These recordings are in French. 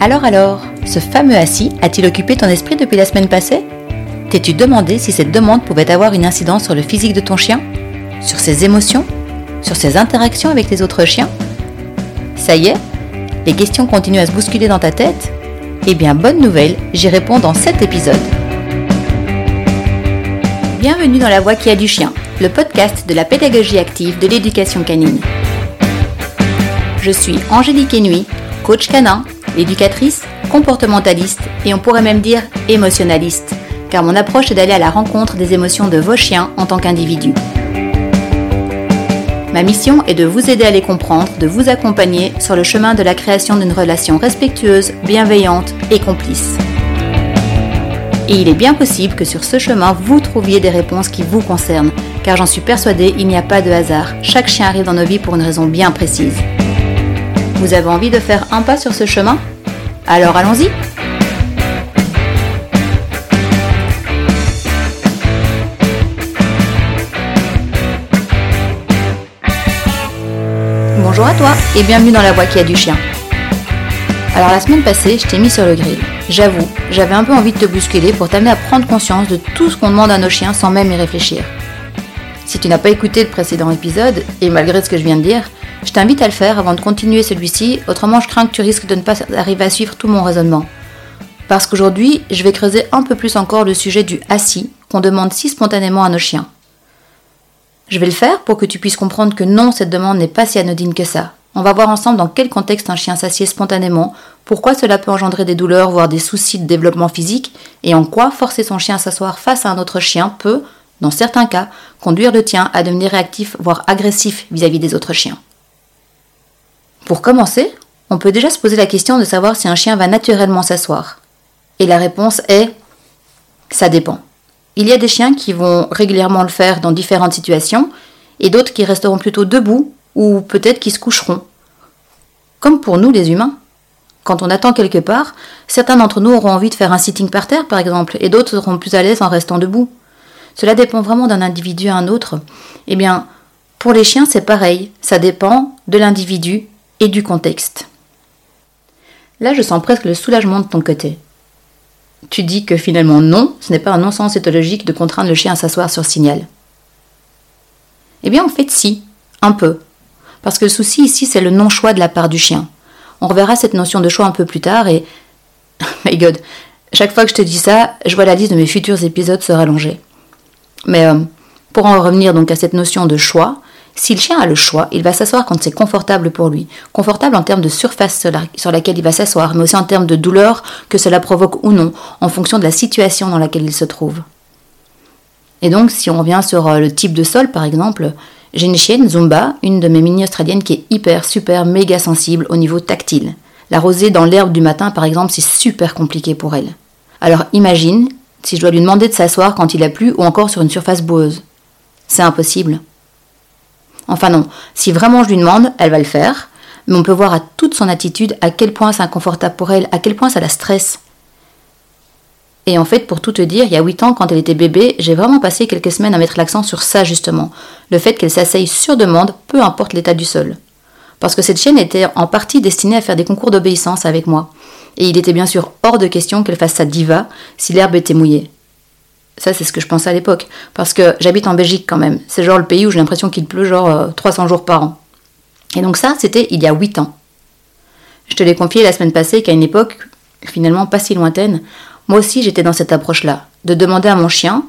Alors alors, ce fameux assis a-t-il occupé ton esprit depuis la semaine passée? T'es-tu demandé si cette demande pouvait avoir une incidence sur le physique de ton chien? Sur ses émotions? Sur ses interactions avec les autres chiens? Ça y est Les questions continuent à se bousculer dans ta tête? Eh bien, bonne nouvelle, j'y réponds dans cet épisode. Bienvenue dans La Voix qui a du chien, le podcast de la pédagogie active de l'éducation canine. Je suis Angélique Enui, coach canin éducatrice, comportementaliste et on pourrait même dire émotionnaliste, car mon approche est d'aller à la rencontre des émotions de vos chiens en tant qu'individus. Ma mission est de vous aider à les comprendre, de vous accompagner sur le chemin de la création d'une relation respectueuse, bienveillante et complice. Et il est bien possible que sur ce chemin, vous trouviez des réponses qui vous concernent, car j'en suis persuadée, il n'y a pas de hasard. Chaque chien arrive dans nos vies pour une raison bien précise. Vous avez envie de faire un pas sur ce chemin? Alors allons-y Bonjour à toi et bienvenue dans la voie qui a du chien. Alors la semaine passée, je t'ai mis sur le grill. J'avoue, j'avais un peu envie de te bousculer pour t'amener à prendre conscience de tout ce qu'on demande à nos chiens sans même y réfléchir. Si tu n'as pas écouté le précédent épisode, et malgré ce que je viens de dire, je t'invite à le faire avant de continuer celui-ci, autrement je crains que tu risques de ne pas arriver à suivre tout mon raisonnement. Parce qu'aujourd'hui, je vais creuser un peu plus encore le sujet du assis qu'on demande si spontanément à nos chiens. Je vais le faire pour que tu puisses comprendre que non, cette demande n'est pas si anodine que ça. On va voir ensemble dans quel contexte un chien s'assied spontanément, pourquoi cela peut engendrer des douleurs, voire des soucis de développement physique, et en quoi forcer son chien à s'asseoir face à un autre chien peut, dans certains cas, conduire le tien à devenir réactif, voire agressif vis-à-vis des autres chiens. Pour commencer, on peut déjà se poser la question de savoir si un chien va naturellement s'asseoir. Et la réponse est ça dépend. Il y a des chiens qui vont régulièrement le faire dans différentes situations et d'autres qui resteront plutôt debout ou peut-être qui se coucheront. Comme pour nous les humains. Quand on attend quelque part, certains d'entre nous auront envie de faire un sitting par terre par exemple et d'autres seront plus à l'aise en restant debout. Cela dépend vraiment d'un individu à un autre. Eh bien, pour les chiens, c'est pareil. Ça dépend de l'individu et du contexte. Là, je sens presque le soulagement de ton côté. Tu dis que finalement non, ce n'est pas un non-sens éthologique de contraindre le chien à s'asseoir sur signal. Eh bien, en fait, si, un peu. Parce que le souci ici, c'est le non-choix de la part du chien. On reverra cette notion de choix un peu plus tard et. My god, chaque fois que je te dis ça, je vois la liste de mes futurs épisodes se rallonger. Mais euh, pour en revenir donc à cette notion de choix, si le chien a le choix, il va s'asseoir quand c'est confortable pour lui. Confortable en termes de surface sur laquelle il va s'asseoir, mais aussi en termes de douleur que cela provoque ou non, en fonction de la situation dans laquelle il se trouve. Et donc, si on revient sur euh, le type de sol, par exemple, j'ai une chienne, Zumba, une de mes mini australiennes qui est hyper, super, méga sensible au niveau tactile. La rosée dans l'herbe du matin, par exemple, c'est super compliqué pour elle. Alors imagine si je dois lui demander de s'asseoir quand il a plu ou encore sur une surface boueuse. C'est impossible. Enfin non, si vraiment je lui demande, elle va le faire, mais on peut voir à toute son attitude à quel point c'est inconfortable pour elle, à quel point ça la stresse. Et en fait, pour tout te dire, il y a 8 ans, quand elle était bébé, j'ai vraiment passé quelques semaines à mettre l'accent sur ça justement, le fait qu'elle s'asseye sur demande, peu importe l'état du sol. Parce que cette chienne était en partie destinée à faire des concours d'obéissance avec moi. Et il était bien sûr hors de question qu'elle fasse sa diva si l'herbe était mouillée. Ça, c'est ce que je pensais à l'époque. Parce que j'habite en Belgique quand même. C'est genre le pays où j'ai l'impression qu'il pleut genre 300 euh, jours par an. Et donc ça, c'était il y a 8 ans. Je te l'ai confié la semaine passée qu'à une époque, finalement pas si lointaine, moi aussi j'étais dans cette approche-là. De demander à mon chien,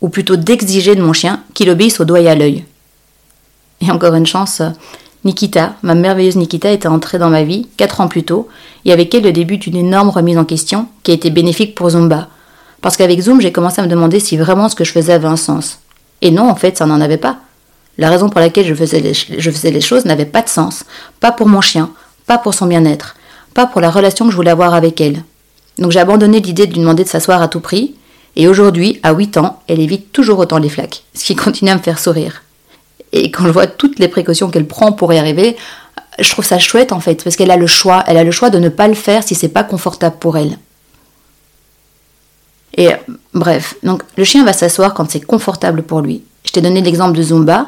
ou plutôt d'exiger de mon chien, qu'il obéisse au doigt et à l'œil. Et encore une chance, Nikita, ma merveilleuse Nikita, était entrée dans ma vie 4 ans plus tôt, et avec elle le début d'une énorme remise en question qui a été bénéfique pour Zumba parce qu'avec Zoom, j'ai commencé à me demander si vraiment ce que je faisais avait un sens. Et non, en fait, ça n'en avait pas. La raison pour laquelle je faisais les, choses n'avait pas de sens. Pas pour mon chien, pas pour son bien-être, pas pour la relation que je voulais avoir avec elle. Donc j'ai abandonné l'idée de lui demander de s'asseoir à tout prix, et aujourd'hui, à 8 ans, elle évite toujours autant les flaques, ce qui continue à me faire sourire. Et quand je vois toutes les précautions qu'elle prend pour y arriver, je trouve ça chouette en fait, parce qu'elle a le choix, elle a le choix de ne pas le faire si c'est pas confortable pour elle. Et bref, donc le chien va s'asseoir quand c'est confortable pour lui. Je t'ai donné l'exemple de Zumba,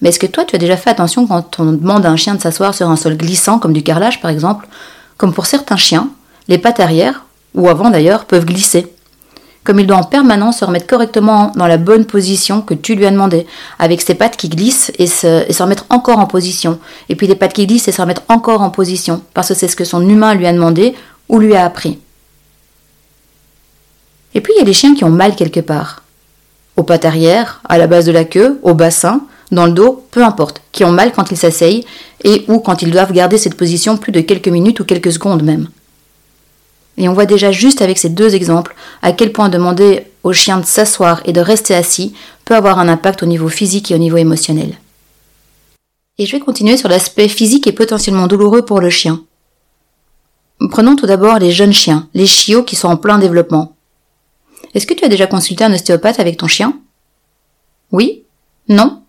mais est-ce que toi tu as déjà fait attention quand on demande à un chien de s'asseoir sur un sol glissant comme du carrelage par exemple Comme pour certains chiens, Les pattes arrière, ou avant d'ailleurs, peuvent glisser? Comme il doit en permanence se remettre correctement dans la bonne position que tu lui as demandé, avec ses pattes qui glissent et se, et se remettre encore en position. Et puis les pattes qui glissent et se remettre encore en position, parce que c'est ce que son humain lui a demandé ou lui a appris. Et puis il y a les chiens qui ont mal quelque part. Aux pattes arrière, à la base de la queue, au bassin, dans le dos, peu importe, qui ont mal quand ils s'asseyent et ou quand ils doivent garder cette position plus de quelques minutes ou quelques secondes même. Et on voit déjà juste avec ces deux exemples à quel point demander au chien de s'asseoir et de rester assis peut avoir un impact au niveau physique et au niveau émotionnel. Et je vais continuer sur l'aspect physique et potentiellement douloureux pour le chien. Prenons tout d'abord les jeunes chiens, les chiots qui sont en plein développement. Est-ce que tu as déjà consulté un ostéopathe avec ton chien? Oui? Non?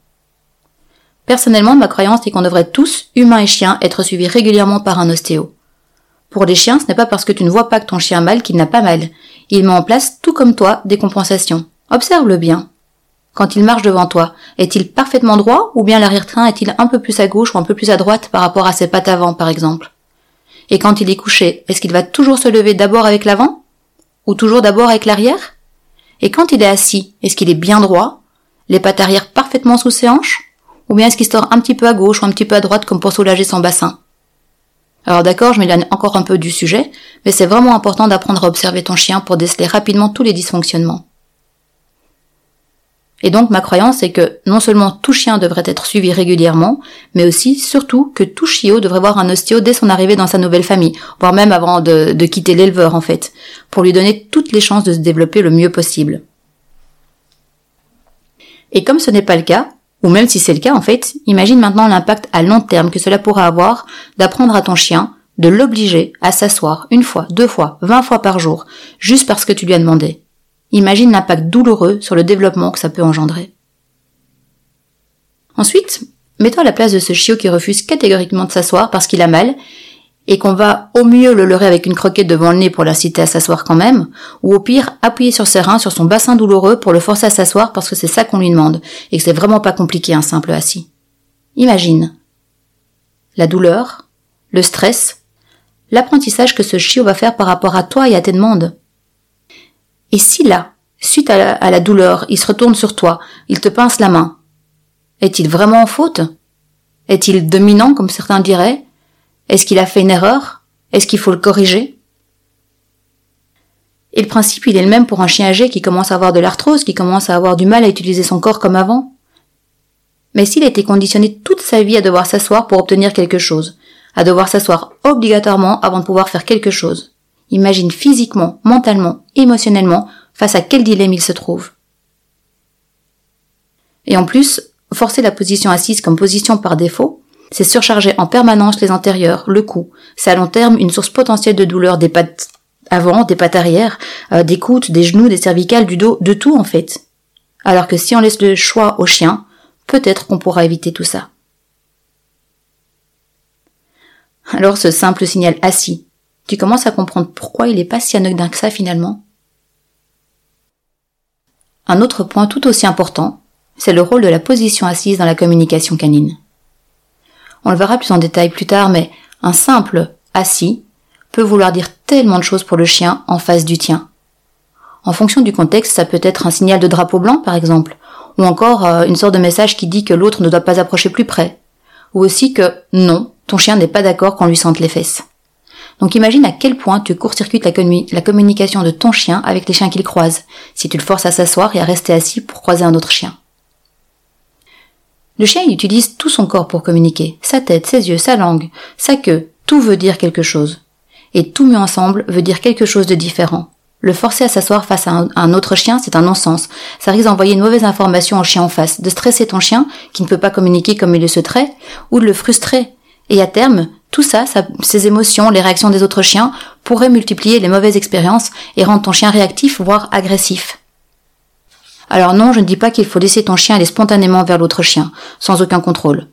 Personnellement, ma croyance est qu'on devrait tous, humains et chiens, être suivis régulièrement par un ostéo. Pour les chiens, ce n'est pas parce que tu ne vois pas que ton chien a mal qu'il n'a pas mal. Il met en place, tout comme toi, des compensations. Observe-le bien. Quand il marche devant toi, est-il parfaitement droit ou bien l'arrière-train est-il un peu plus à gauche ou un peu plus à droite par rapport à ses pattes avant, par exemple? Et quand il est couché, est-ce qu'il va toujours se lever d'abord avec l'avant? Ou toujours d'abord avec l'arrière? Et quand il est assis, est-ce qu'il est bien droit? Les pattes arrière parfaitement sous ses hanches? Ou bien est-ce qu'il sort un petit peu à gauche ou un petit peu à droite comme pour soulager son bassin? Alors d'accord, je m'éloigne encore un peu du sujet, mais c'est vraiment important d'apprendre à observer ton chien pour déceler rapidement tous les dysfonctionnements. Et donc ma croyance est que non seulement tout chien devrait être suivi régulièrement, mais aussi, surtout, que tout chiot devrait voir un ostéo dès son arrivée dans sa nouvelle famille, voire même avant de, quitter l'éleveur en fait, pour lui donner toutes les chances de se développer le mieux possible. Et comme ce n'est pas le cas, ou même si c'est le cas en fait, imagine maintenant l'impact à long terme que cela pourra avoir d'apprendre à ton chien, de l'obliger à s'asseoir une fois, deux fois, vingt fois par jour, juste parce que tu lui as demandé. Imagine l'impact douloureux sur le développement que ça peut engendrer. Ensuite, mets-toi à la place de ce chiot qui refuse catégoriquement de s'asseoir parce qu'il a mal et qu'on va au mieux le leurrer avec une croquette devant le nez pour l'inciter à s'asseoir quand même, ou au pire appuyer sur ses reins, sur son bassin douloureux pour le forcer à s'asseoir parce que c'est ça qu'on lui demande et que c'est vraiment pas compliqué un simple assis. Imagine la douleur, le stress, l'apprentissage que ce chiot va faire par rapport à toi et à tes demandes. Et si là, suite à la, douleur, il se retourne sur toi, il te pince la main, est-il vraiment en faute? Est-il dominant, comme certains diraient? Est-ce qu'il a fait une erreur? Est-ce qu'il faut le corriger? Et le principe, il est le même pour un chien âgé qui commence à avoir de l'arthrose, qui commence à avoir du mal à utiliser son corps comme avant. Mais s'il a été conditionné toute sa vie à devoir s'asseoir pour obtenir quelque chose, à devoir s'asseoir obligatoirement avant de pouvoir faire quelque chose, Imagine physiquement, mentalement, émotionnellement face à quel dilemme il se trouve. Et en plus, forcer la position assise comme position par défaut, c'est surcharger en permanence les antérieurs, le cou. C'est à long terme une source potentielle de douleur des pattes avant, des pattes arrière, euh, des côtes, des genoux, des cervicales, du dos, de tout en fait. Alors que si on laisse le choix au chien, peut-être qu'on pourra éviter tout ça. Alors ce simple signal assis, tu commences à comprendre pourquoi il n'est pas si anodin que ça finalement. Un autre point tout aussi important, c'est le rôle de la position assise dans la communication canine. On le verra plus en détail plus tard, mais un simple assis peut vouloir dire tellement de choses pour le chien en face du tien. En fonction du contexte, ça peut être un signal de drapeau blanc par exemple, ou encore euh, une sorte de message qui dit que l'autre ne doit pas approcher plus près, ou aussi que non, ton chien n'est pas d'accord qu'on lui sente les fesses. Donc imagine à quel point tu court-circuites la, communication de ton chien avec les chiens qu'il croise, si tu le forces à s'asseoir et à rester assis pour croiser un autre chien. Le chien il utilise tout son corps pour communiquer, sa tête, ses yeux, sa langue, sa queue, tout veut dire quelque chose. Et tout mis ensemble veut dire quelque chose de différent. Le forcer à s'asseoir face à un, autre chien, c'est un non-sens. Ça risque d'envoyer une mauvaise information au chien en face, de stresser ton chien, qui ne peut pas communiquer comme il le souhaiterait, ou de le frustrer. Et à terme, tout ça, ces émotions, les réactions des autres chiens, pourraient multiplier les mauvaises expériences et rendre ton chien réactif, voire agressif. Alors non, je ne dis pas qu'il faut laisser ton chien aller spontanément vers l'autre chien, sans aucun contrôle.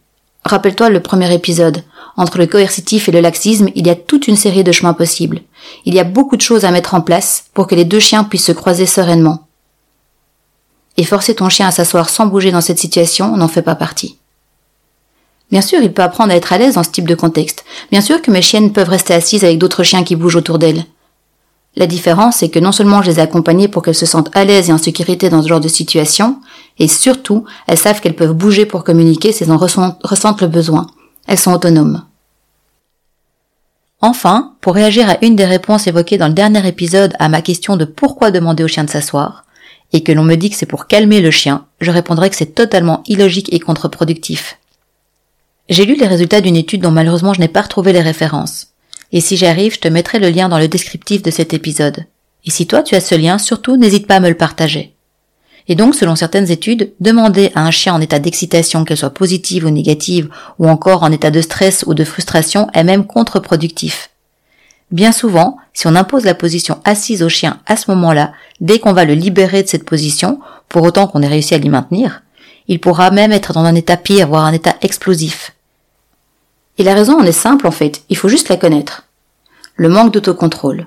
Rappelle-toi le premier épisode. Entre le coercitif et le laxisme, il y a toute une série de chemins possibles. Il y a beaucoup de choses à mettre en place pour que les deux chiens puissent se croiser sereinement. Et forcer ton chien à s'asseoir sans bouger dans cette situation n'en fait pas partie. Bien sûr, il peut apprendre à être à l'aise dans ce type de contexte. Bien sûr que mes chiennes peuvent rester assises avec d'autres chiens qui bougent autour d'elles. La différence, c'est que non seulement je les ai accompagnées pour qu'elles se sentent à l'aise et en sécurité dans ce genre de situation, et surtout, elles savent qu'elles peuvent bouger pour communiquer si elles en ressentent le besoin. Elles sont autonomes. Enfin, pour réagir à une des réponses évoquées dans le dernier épisode à ma question de pourquoi demander au chien de s'asseoir, et que l'on me dit que c'est pour calmer le chien, je répondrai que c'est totalement illogique et contre-productif. J'ai lu les résultats d'une étude dont malheureusement je n'ai pas retrouvé les références. Et si j'y arrive, je te mettrai le lien dans le descriptif de cet épisode. Et si toi tu as ce lien, surtout n'hésite pas à me le partager. Et donc, selon certaines études, demander à un chien en état d'excitation, qu'elle soit positive ou négative, ou encore en état de stress ou de frustration, est même contre-productif. Bien souvent, si on impose la position assise au chien à ce moment-là, dès qu'on va le libérer de cette position, pour autant qu'on ait réussi à l'y maintenir, il pourra même être dans un état pire, voire un état explosif. Et la raison en est simple en fait, il faut juste la connaître. Le manque d'autocontrôle,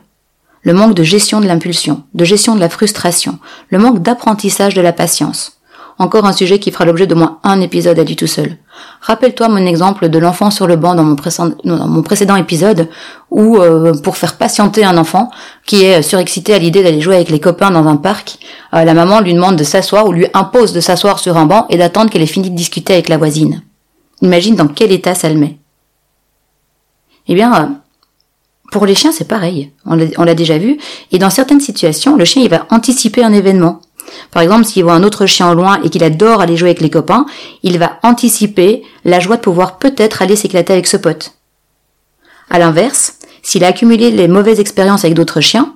le manque de gestion de l'impulsion, de gestion de la frustration, le manque d'apprentissage de la patience. Encore un sujet qui fera l'objet de moins un épisode à lui tout seul. Rappelle-toi mon exemple de l'enfant sur le banc dans mon, précédent, épisode, où euh, pour faire patienter un enfant qui est surexcité à l'idée d'aller jouer avec les copains dans un parc, euh, la maman lui demande de s'asseoir ou lui impose de s'asseoir sur un banc et d'attendre qu'elle ait fini de discuter avec la voisine. Imagine dans quel état ça le met. Eh bien, euh, pour les chiens, c'est pareil. On l'a déjà vu. Et dans certaines situations, le chien, il va anticiper un événement. Par exemple, s'il voit un autre chien au loin et qu'il adore aller jouer avec les copains, il va anticiper la joie de pouvoir peut-être aller s'éclater avec ce pote. À l'inverse, s'il a accumulé les mauvaises expériences avec d'autres chiens,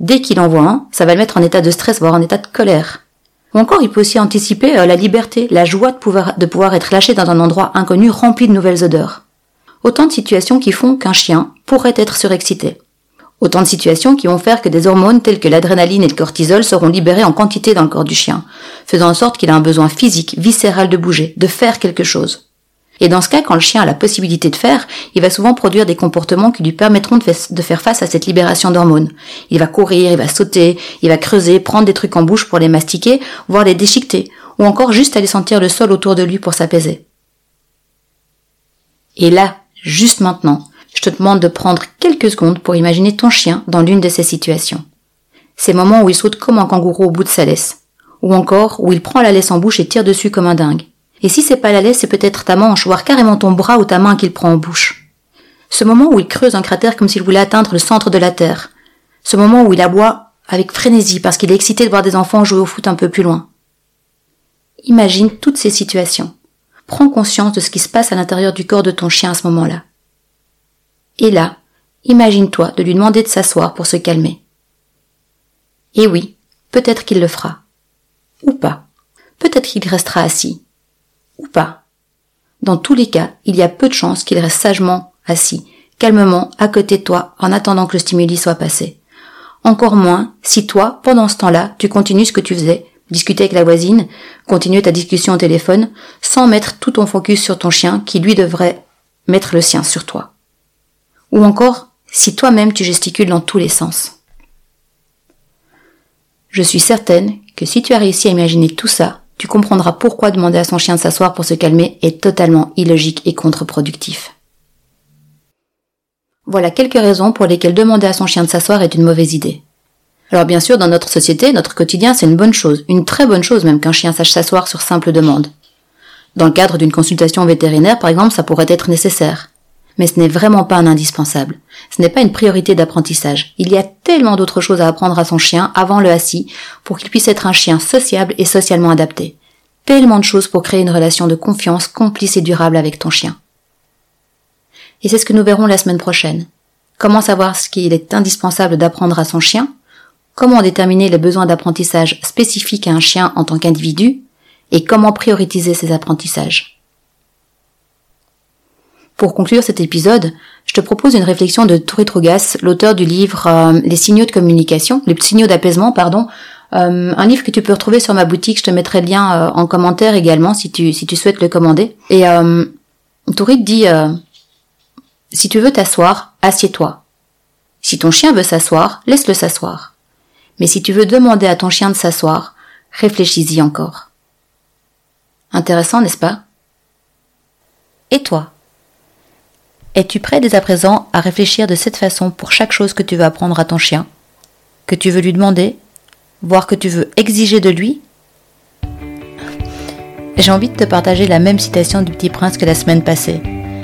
dès qu'il en voit un, ça va le mettre en état de stress, voire en état de colère. Ou encore, il peut aussi anticiper euh, la liberté, la joie de pouvoir, de pouvoir être lâché dans un endroit inconnu rempli de nouvelles odeurs. Autant de situations qui font qu'un chien pourrait être surexcité. Autant de situations qui vont faire que des hormones telles que l'adrénaline et le cortisol seront libérées en quantité dans le corps du chien, faisant en sorte qu'il a un besoin physique, viscéral de bouger, de faire quelque chose. Et dans ce cas, quand le chien a la possibilité de faire, il va souvent produire des comportements qui lui permettront de faire face à cette libération d'hormones. Il va courir, il va sauter, il va creuser, prendre des trucs en bouche pour les mastiquer, voire les déchiqueter, ou encore juste aller sentir le sol autour de lui pour s'apaiser. Et là, juste maintenant, je te demande de prendre quelques secondes pour imaginer ton chien dans l'une de ces situations. Ces moments où il saute comme un kangourou au bout de sa laisse. Ou encore où il prend la laisse en bouche et tire dessus comme un dingue. Et si c'est pas la laisse, c'est peut-être ta manche, voire carrément ton bras ou ta main qu'il prend en bouche. Ce moment où il creuse un cratère comme s'il voulait atteindre le centre de la Terre. Ce moment où il aboie avec frénésie parce qu'il est excité de voir des enfants jouer au foot un peu plus loin. Imagine toutes ces situations. Prends conscience de ce qui se passe à l'intérieur du corps de ton chien à ce moment-là. Et là, imagine-toi de lui demander de s'asseoir pour se calmer. Et oui, peut-être qu'il le fera. Ou pas. Peut-être qu'il restera assis. Ou pas. Dans tous les cas, il y a peu de chances qu'il reste sagement assis, calmement, à côté de toi, en attendant que le stimuli soit passé. Encore moins si toi, pendant ce temps-là, tu continues ce que tu faisais, discuter avec la voisine, continuer ta discussion au téléphone, sans mettre tout ton focus sur ton chien qui lui devrait mettre le sien sur toi. Ou encore, si toi-même tu gesticules dans tous les sens. Je suis certaine que si tu as réussi à imaginer tout ça, tu comprendras pourquoi demander à son chien de s'asseoir pour se calmer est totalement illogique et contre-productif. Voilà quelques raisons pour lesquelles demander à son chien de s'asseoir est une mauvaise idée. Alors bien sûr, dans notre société, notre quotidien, c'est une bonne chose, une très bonne chose même qu'un chien sache s'asseoir sur simple demande. Dans le cadre d'une consultation vétérinaire, par exemple, ça pourrait être nécessaire. Mais ce n'est vraiment pas un indispensable. Ce n'est pas une priorité d'apprentissage. Il y a tellement d'autres choses à apprendre à son chien avant le assis pour qu'il puisse être un chien sociable et socialement adapté. Tellement de choses pour créer une relation de confiance complice et durable avec ton chien. Et c'est ce que nous verrons la semaine prochaine. Comment savoir ce qu'il est indispensable d'apprendre à son chien? Comment déterminer les besoins d'apprentissage spécifiques à un chien en tant qu'individu et comment prioriser ces apprentissages? Pour conclure cet épisode, je te propose une réflexion de Turi Trugas, l'auteur du livre euh, Les signaux de communication, les signaux d'apaisement, pardon, euh, un livre que tu peux retrouver sur ma boutique, je te mettrai le lien euh, en commentaire également si tu, si tu souhaites le commander. Et euh, dit, si tu veux t'asseoir, assieds-toi. Si ton chien veut s'asseoir, laisse-le s'asseoir. Mais si tu veux demander à ton chien de s'asseoir, réfléchis-y encore. Intéressant, n'est-ce pas? Et toi? Es-tu prêt dès à présent à réfléchir de cette façon pour chaque chose que tu veux apprendre à ton chien? Que tu veux lui demander, voire que tu veux exiger de lui? J'ai envie de te partager la même citation du petit prince que la semaine passée,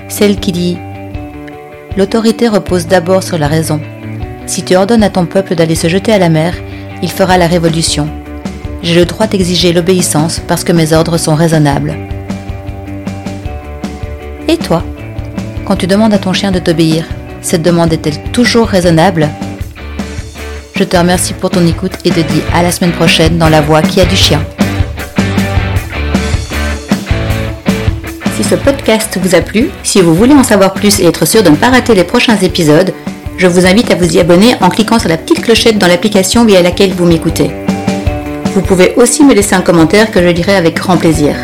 celle qui dit ⁇ L'autorité repose d'abord sur la raison. Si tu ordonnes à ton peuple d'aller se jeter à la mer, il fera la révolution. J'ai le droit d'exiger l'obéissance parce que mes ordres sont raisonnables. Et toi Quand tu demandes à ton chien de t'obéir, cette demande est-elle toujours raisonnable? Je te remercie pour ton écoute et te dis à la semaine prochaine dans la voix qui a du chien. Si ce podcast vous a plu, si vous voulez en savoir plus et être sûr de ne pas rater les prochains épisodes, je vous invite à vous y abonner en cliquant sur la petite clochette dans l'application via laquelle vous m'écoutez. Vous pouvez aussi me laisser un commentaire que je lirai avec grand plaisir.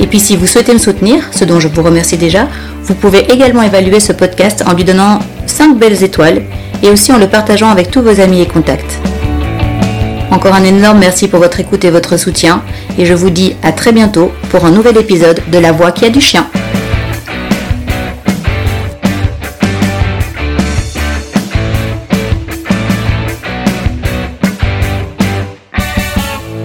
Et puis si vous souhaitez me soutenir, ce dont je vous remercie déjà, vous pouvez également évaluer ce podcast en lui donnant 5 belles étoiles et aussi en le partageant avec tous vos amis et contacts. Encore un énorme merci pour votre écoute et votre soutien et je vous dis à très bientôt pour un nouvel épisode de La Voix qui a du chien.